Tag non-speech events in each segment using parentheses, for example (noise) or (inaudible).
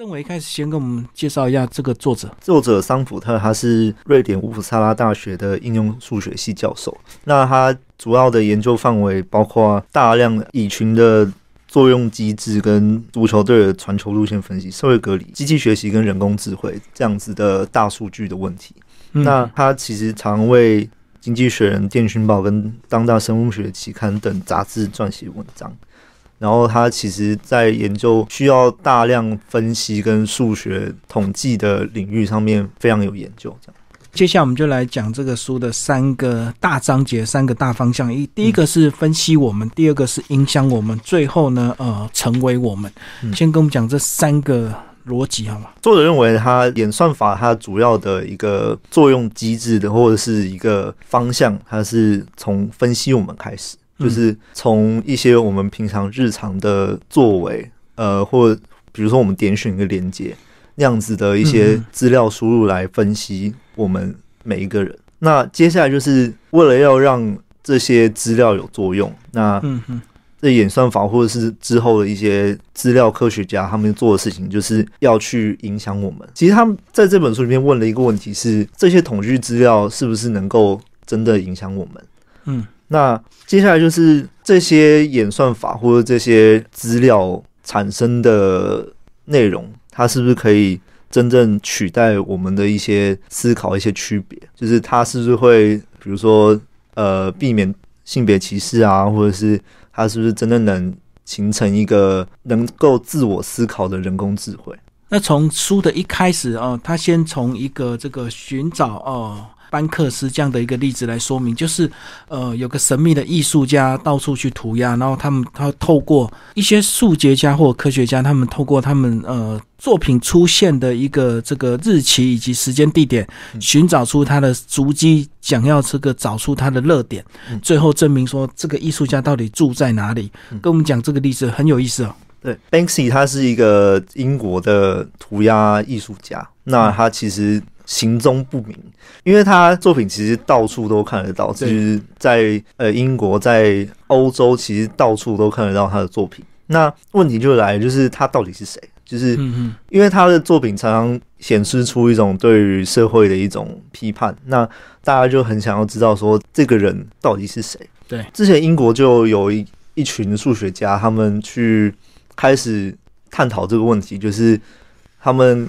郑伟开始先跟我们介绍一下这个作者。作者桑普特，他是瑞典乌普萨拉大学的应用数学系教授。那他主要的研究范围包括大量蚁群的作用机制、跟足球队的传球路线分析、社会隔离、机器学习跟人工智慧这样子的大数据的问题。那他其实常为《经济学人》、《电讯报》跟《当代生物学期刊》等杂志撰写文章。然后他其实，在研究需要大量分析跟数学统计的领域上面非常有研究。这样，接下来我们就来讲这个书的三个大章节、三个大方向。一，第一个是分析我们；第二个是影响我们；最后呢，呃，成为我们。先跟我们讲这三个逻辑好吗？作者认为，它演算法它主要的一个作用机制的或者是一个方向，它是从分析我们开始。就是从一些我们平常日常的作为，呃，或比如说我们点选一个连接那样子的一些资料输入来分析我们每一个人。那接下来就是为了要让这些资料有作用，那这演算法或者是之后的一些资料科学家他们做的事情，就是要去影响我们。其实他们在这本书里面问了一个问题：是这些统计资料是不是能够真的影响我们？嗯。那接下来就是这些演算法或者这些资料产生的内容，它是不是可以真正取代我们的一些思考、一些区别？就是它是不是会，比如说，呃，避免性别歧视啊，或者是它是不是真的能形成一个能够自我思考的人工智慧？那从书的一开始啊，他先从一个这个寻找哦。班克斯这样的一个例子来说明，就是呃，有个神秘的艺术家到处去涂鸦，然后他们他透过一些数学家或科学家，他们透过他们呃作品出现的一个这个日期以及时间地点，寻找出他的足迹，想要这个找出他的热点，最后证明说这个艺术家到底住在哪里。跟我们讲这个例子很有意思哦。对，Banksy 他是一个英国的涂鸦艺术家，那他其实。行踪不明，因为他作品其实到处都看得到，就是在呃英国，在欧洲，其实到处都看得到他的作品。那问题就来，就是他到底是谁？就是因为他的作品常常显示出一种对于社会的一种批判，那大家就很想要知道说这个人到底是谁？对，之前英国就有一一群数学家，他们去开始探讨这个问题，就是他们。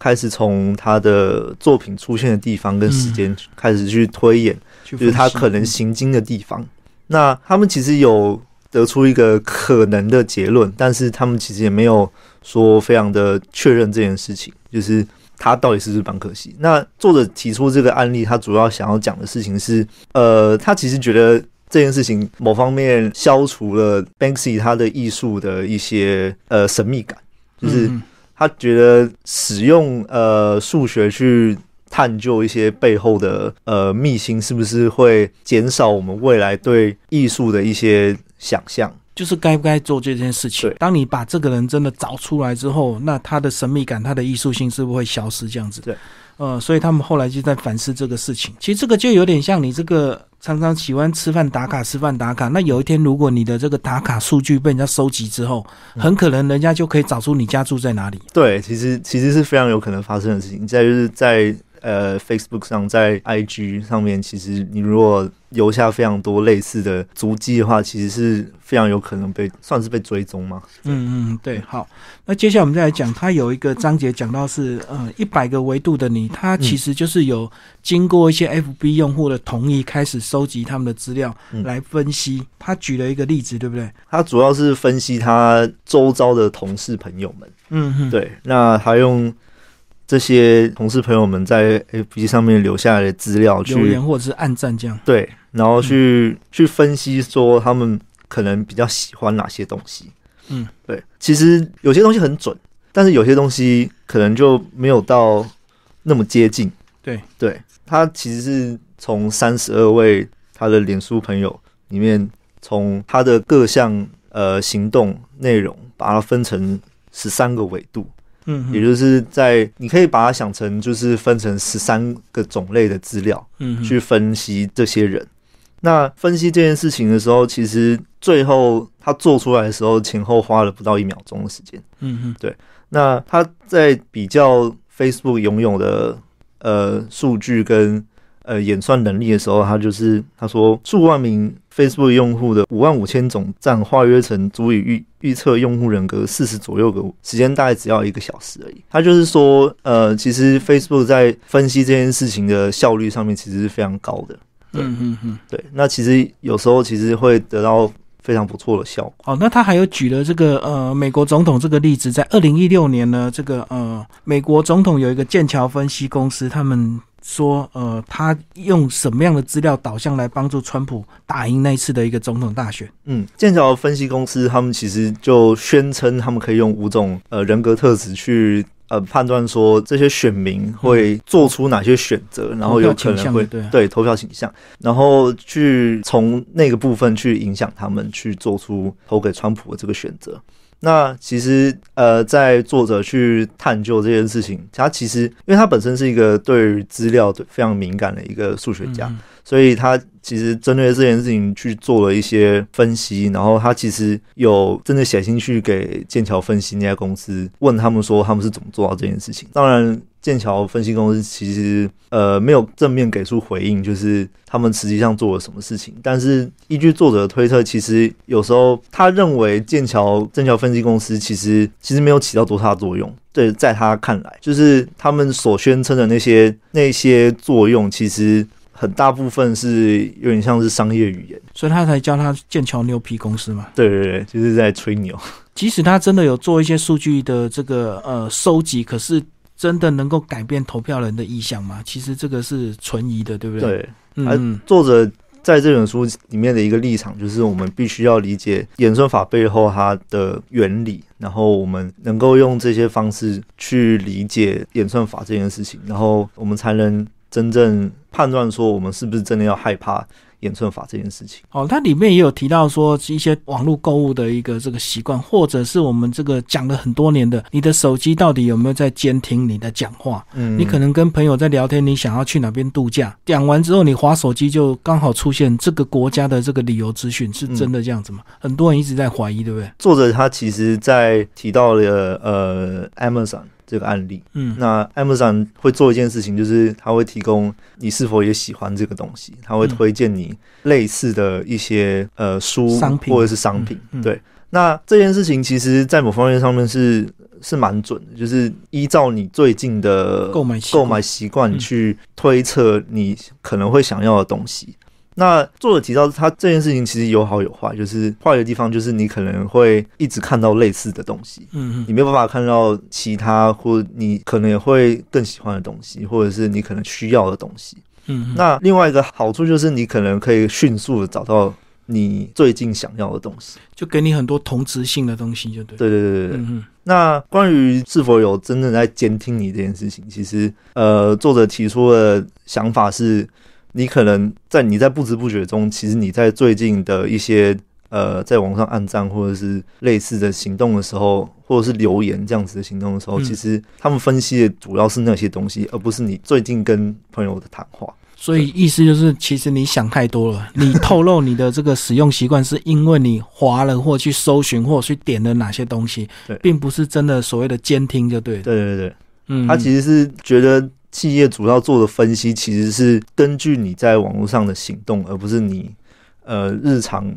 开始从他的作品出现的地方跟时间开始去推演，就是他可能行经的地方。那他们其实有得出一个可能的结论，但是他们其实也没有说非常的确认这件事情，就是他到底是不是班克西。那作者提出这个案例，他主要想要讲的事情是，呃，他其实觉得这件事情某方面消除了 Banksy 他的艺术的一些呃神秘感，就是。他觉得使用呃数学去探究一些背后的呃秘辛，是不是会减少我们未来对艺术的一些想象？就是该不该做这件事情？当你把这个人真的找出来之后，那他的神秘感、他的艺术性是不是会消失？这样子？对。呃，所以他们后来就在反思这个事情。其实这个就有点像你这个常常喜欢吃饭打卡、吃饭打卡。那有一天，如果你的这个打卡数据被人家收集之后，很可能人家就可以找出你家住在哪里。对，其实其实是非常有可能发生的事情。再就是在。呃，Facebook 上，在 IG 上面，其实你如果留下非常多类似的足迹的话，其实是非常有可能被算是被追踪嘛。嗯嗯，对。好，那接下来我们再来讲，它有一个章节讲到是呃一百个维度的你，它其实就是有经过一些 FB 用户的同意，开始收集他们的资料来分析。他举了一个例子，对不对？他主要是分析他周遭的同事朋友们。嗯嗯，对。那他用。这些同事朋友们在 FB 上面留下来的资料，留言或者是暗赞这样，对，然后去去分析说他们可能比较喜欢哪些东西，嗯，对，其实有些东西很准，但是有些东西可能就没有到那么接近，对，对，他其实是从三十二位他的脸书朋友里面，从他的各项呃行动内容，把它分成十三个维度。嗯，也就是在你可以把它想成就是分成十三个种类的资料，嗯，去分析这些人。那分析这件事情的时候，其实最后他做出来的时候，前后花了不到一秒钟的时间。嗯嗯，对。那他在比较 Facebook 拥有的呃数据跟呃演算能力的时候，他就是他说数万名 Facebook 用户的五万五千种赞化约成足以预预测用户人格四十左右个时间，大概只要一个小时而已。他就是说，呃，其实 Facebook 在分析这件事情的效率上面其实是非常高的。对嗯嗯嗯。对，那其实有时候其实会得到非常不错的效果。哦，那他还有举了这个呃美国总统这个例子，在二零一六年呢，这个呃美国总统有一个剑桥分析公司，他们说呃他用什么样的资料导向来帮助川普打赢那次的一个总统大选？嗯，剑桥分析公司他们其实就宣称他们可以用五种呃人格特质去呃判断说这些选民会做出哪些选择，然后有可能会对对投票倾向，然后去从那个部分去影响他们去做出投给川普的这个选择。那其实，呃，在作者去探究这件事情，他其实因为他本身是一个对于资料非常敏感的一个数学家，所以他其实针对这件事情去做了一些分析，然后他其实有真的写信去给剑桥分析那家公司，问他们说他们是怎么做到这件事情。当然，剑桥分析公司其实呃没有正面给出回应，就是他们实际上做了什么事情。但是依据作者的推测，其实有时候他认为剑桥剑桥分析公司其实其实没有起到多大作用。对，在他看来，就是他们所宣称的那些那些作用，其实很大部分是有点像是商业语言。所以他才叫他剑桥牛皮公司嘛。对对对，就是在吹牛。即使他真的有做一些数据的这个呃收集，可是真的能够改变投票人的意向吗？其实这个是存疑的，对不对？对，嗯，作者在这本书里面的一个立场，就是我们必须要理解演算法背后它的原理，然后我们能够用这些方式去理解演算法这件事情，然后我们才能真正判断说我们是不是真的要害怕演算法这件事情。哦，它里面也有提到说一些网络购物的一个这个习惯，或者是我们这个讲了很多年的，你的手机到底有没有在监听你的讲话？嗯你可能跟朋友在聊天，你想要去哪边度假，讲完之后你划手机就刚好出现这个国家的这个旅游资讯，是真的这样子吗？很多人一直在怀疑，对不对？作者他其实在提到了呃 Amazon 这个案例，嗯。那 Amazon 会做一件事情，就是它会提供你是否也喜欢这个东西，它会嗯推荐你类似的一些呃书商品。或者是商品。嗯嗯。对，那这件事情其实在某方面上面是是蛮准的，就是依照你最近的购买习惯。购买习惯嗯。去推测你可能会想要的东西。那作者提到，他这件事情其实有好有坏，就是坏的地方就是你可能会一直看到类似的东西，嗯嗯你没有办法看到其他或你可能也会更喜欢的东西，或者是你可能需要的东西。嗯嗯，那另外一个好处就是你可能可以迅速的找到你最近想要的东西。就给你很多同质性的东西，就对。对对对对嗯那关于是否有真正在监听你这件事情，其实呃，作者提出的想法是，你可能在你在不知不觉中，其实你在最近的一些呃，在网上按赞或者是类似的行动的时候，或者是留言这样子的行动的时候，嗯其实他们分析的主要是那些东西，而不是你最近跟朋友的谈话。所以意思就是，其实你想太多了。你透露你的这个使用习惯，是因为你划了或去搜寻或去点了哪些东西，并不是真的所谓的监听，就对。对对对，嗯，他其实是觉得企业主要做的分析，其实是根据你在网络上的行动，而不是你呃日常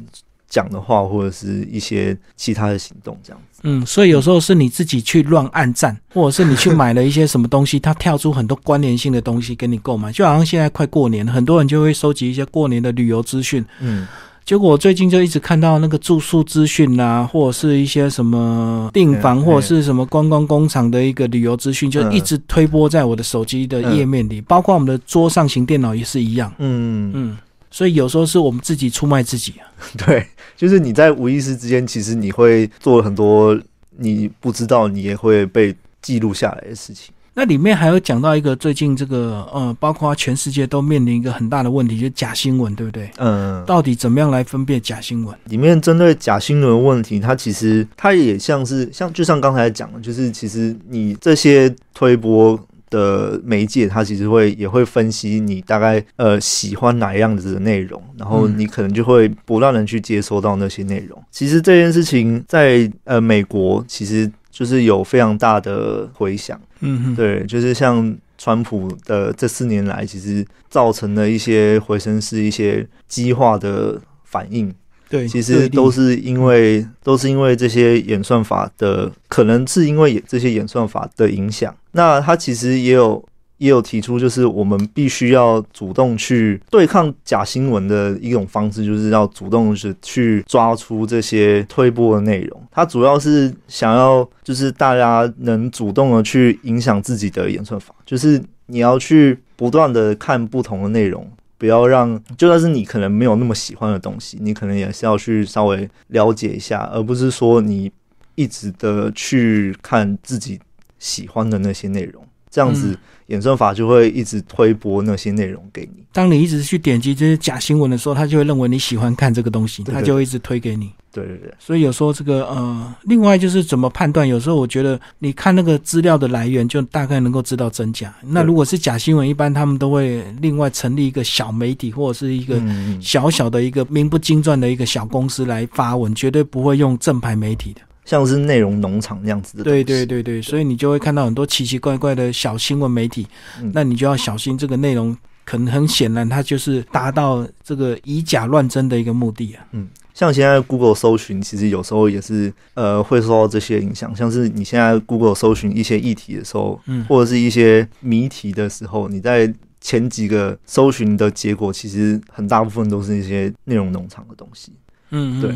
讲的话或者是一些其他的行动这样子。嗯，所以有时候是你自己去乱按赞，或者是你去买了一些什么东西，它跳出很多关联性的东西给你购买。就好像现在快过年，很多人就会收集一些过年的旅游资讯。嗯，结果我最近就一直看到那个住宿资讯啊，或者是一些什么订房，嗯或者是什么观光工厂的一个旅游资讯，就一直推播在我的手机的页面里，包括我们的桌上型电脑也是一样。嗯，嗯，所以有时候是我们自己出卖自己啊。(laughs) 对，就是你在无意识之间，其实你会做了很多你不知道，你也会被记录下来的事情。那里面还有讲到一个最近这个呃，包括全世界都面临一个很大的问题，就是假新闻，对不对？嗯，到底怎么样来分辨假新闻？里面针对假新闻问题，它其实它也像是像就像刚才讲的，就是其实你这些推波的媒介，它其实会也会分析你大概呃喜欢哪样子的内容，然后嗯你可能就会不断的去接收到那些内容。其实这件事情在呃美国其实。就是有非常大的回响。嗯哼，对，就是像川普的这四年来，其实造成了一些回声是一些激化的反应。对，其实都是因为都是因为这些演算法的，可能是因为这些演算法的影响。那它其实也有也有提出，就是我们必须要主动去对抗假新闻的一种方式，就是要主动是去抓出这些推波的内容。他主要是想要就是大家能主动的去影响自己的演算法，就是你要去不断的看不同的内容。不要让，就算是你可能没有那么喜欢的东西，你可能也是要去稍微了解一下，而不是说你一直的去看自己喜欢的那些内容，这样子演算法就会一直推播那些内容给你。当你一直去点击这些假新闻的时候，他就会认为你喜欢看这个东西，他就会一直推给你。对对对，所以有时候这个呃，另外就是怎么判断？有时候我觉得你看那个资料的来源，就大概能够知道真假。那如果是假新闻，一般他们都会另外成立一个小媒体或者是一个小小的一个名不经传的一个小公司来发文，绝对不会用正牌媒体的，像是内容农场那样子的。对对对对，所以你就会看到很多奇奇怪怪的小新闻媒体，那你就要小心这个内容，可能很显然它就是达到这个以假乱真的一个目的啊。嗯。像现在 Google 搜寻，其实有时候也是呃会受到这些影响。像是你现在 Google 搜寻一些议题的时候，嗯，或者是一些谜题的时候，你在前几个搜寻的结果，其实很大部分都是一些内容农场的东西。嗯，对，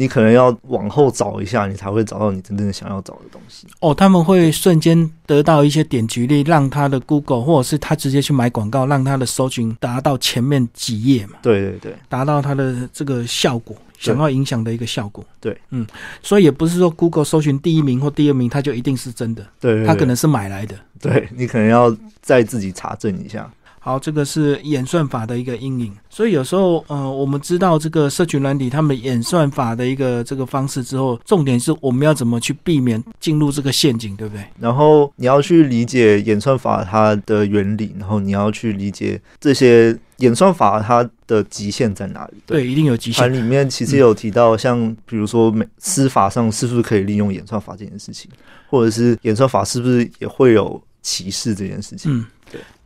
你可能要往后找一下，你才会找到你真正想要找的东西。哦，他们会瞬间得到一些点击率，让他的 Google 或者是他直接去买广告，让他的搜寻达到前面几页嘛？对对对，达到他的这个效果，想要影响的一个效果。对，嗯，所以也不是说 Google 搜寻第一名或第二名，它就一定是真的。对，他可能是买来的。对你可能要再自己查证一下。好，这个是演算法的一个阴影，所以有时候，呃，我们知道这个社群软体他们演算法的一个这个方式之后，重点是我们要怎么去避免进入这个陷阱，对不对？然后你要去理解演算法它的原理，然后你要去理解这些演算法它的极限在哪里。对，一定有极限。里面其实有提到，像比如说，美司法上是不是可以利用演算法这件事情，或者是演算法是不是也会有歧视这件事情？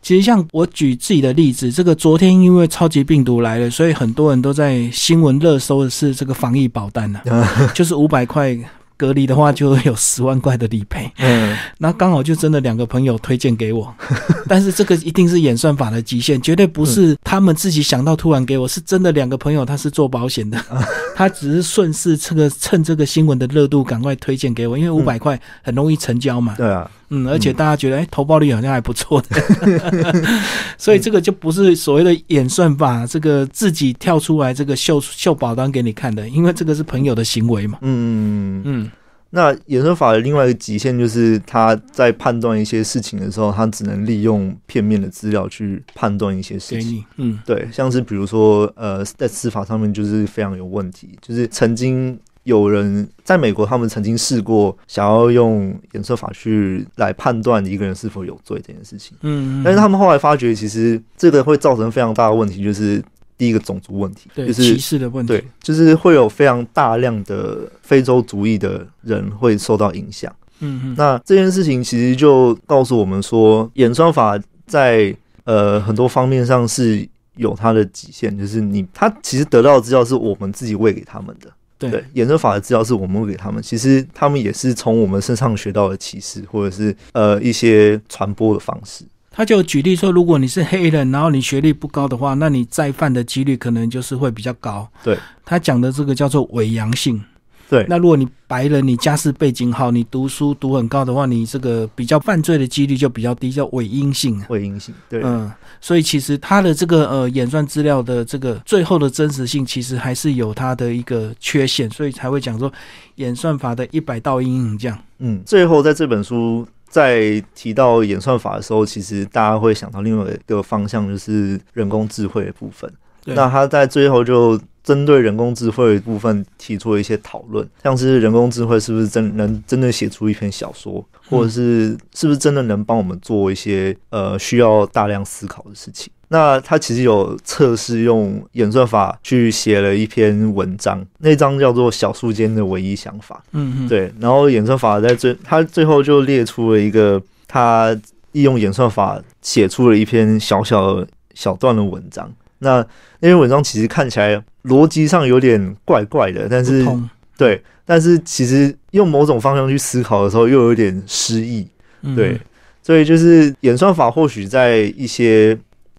其实像我举自己的例子，这个昨天因为超级病毒来了，所以很多人都在新闻热搜的是这个防疫保单呢，(laughs) 就是五百块隔离的话就有十万块的理赔。嗯，(laughs) 那刚好就真的两个朋友推荐给我，(laughs) 但是这个一定是演算法的极限，绝对不是他们自己想到突然给我，是真的两个朋友他是做保险的，他只是顺势这个趁这个新闻的热度赶快推荐给我，因为五百块很容易成交嘛。对啊。嗯，而且大家觉得，哎，投报率好像还不错的，(laughs) 所以这个就不是所谓的演算法，这个自己跳出来这个秀秀保单给你看的，因为这个是朋友的行为嘛。嗯嗯嗯。那演算法的另外一个极限就是，他在判断一些事情的时候，他只能利用片面的资料去判断一些事情。嗯，对，像是比如说，呃，在司法上面就是非常有问题，就是曾经。有人在美国，他们曾经试过想要用演算法去来判断一个人是否有罪这件事情。嗯，但是他们后来发觉，其实这个会造成非常大的问题，就是第一个种族问题，就是歧视的问题。对，就是会有非常大量的非洲族裔的人会受到影响。嗯嗯，那这件事情其实就告诉我们说，演算法在呃很多方面上是有它的极限，就是你他其实得到的资料是我们自己喂给他们的。对，演算法的资料是我们给他们，其实他们也是从我们身上学到的启示，或者是呃一些传播的方式。他就举例说，如果你是黑人，然后你学历不高的话，那你再犯的几率可能就是会比较高。对他讲的这个叫做伪阳性。对，那如果你白人，你家世背景好，你读书读很高的话，你这个比较犯罪的几率就比较低，叫伪阴性。伪阴性，对，嗯，所以其实它的这个呃演算资料的这个最后的真实性，其实还是有它的一个缺陷，所以才会讲说演算法的一百道阴影这样。嗯，最后在这本书在提到演算法的时候，其实大家会想到另外一个方向，就是人工智慧的部分。对那他在最后就针对人工智慧部分提出了一些讨论，像是人工智慧是不是真能真的写出一篇小说，或者是是不是真的能帮我们做一些呃需要大量思考的事情。那他其实有测试用演算法去写了一篇文章，那章叫做《小树间的唯一想法》。嗯嗯，对，然后演算法在最，他最后就列出了一个他利用演算法写出了一篇小小的小段的文章。那那篇文章其实看起来逻辑上有点怪怪的，但是对，但是其实用某种方向去思考的时候，又有点失忆。嗯对，所以就是演算法或许在一些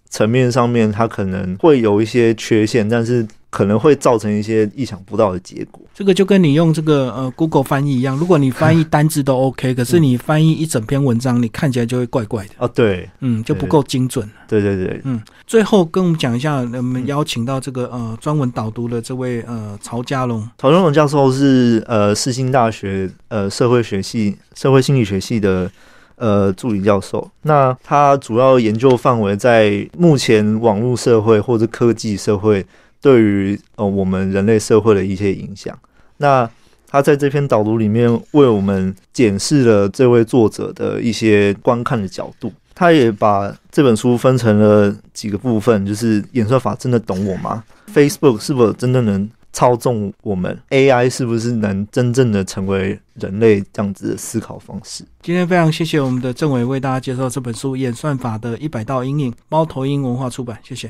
层面上面，它可能会有一些缺陷，但是可能会造成一些意想不到的结果。这个就跟你用这个呃 Google 翻译一样，如果你翻译单字都 (laughs) OK，可是你翻译一整篇文章，你看起来就会怪怪的，哦，对，嗯，就不够精准。对对对，嗯最后跟我们讲一下，我们邀请到这个呃专文导读的这位呃曹家龙，曹家龙教授是呃世新大学呃社会学系社会心理学系的呃助理教授。那他主要研究范围在目前网络社会或者科技社会对于呃我们人类社会的一些影响。那他在这篇导读里面为我们检视了这位作者的一些观看的角度。他也把这本书分成了几个部分，就是演算法真的懂我吗？Facebook 是否真的能操纵我们？AI 是不是能真正的成为人类这样子的思考方式？今天非常谢谢我们的政委为大家介绍这本书《演算法的一百道阴影》，猫头鹰文化出版，谢谢。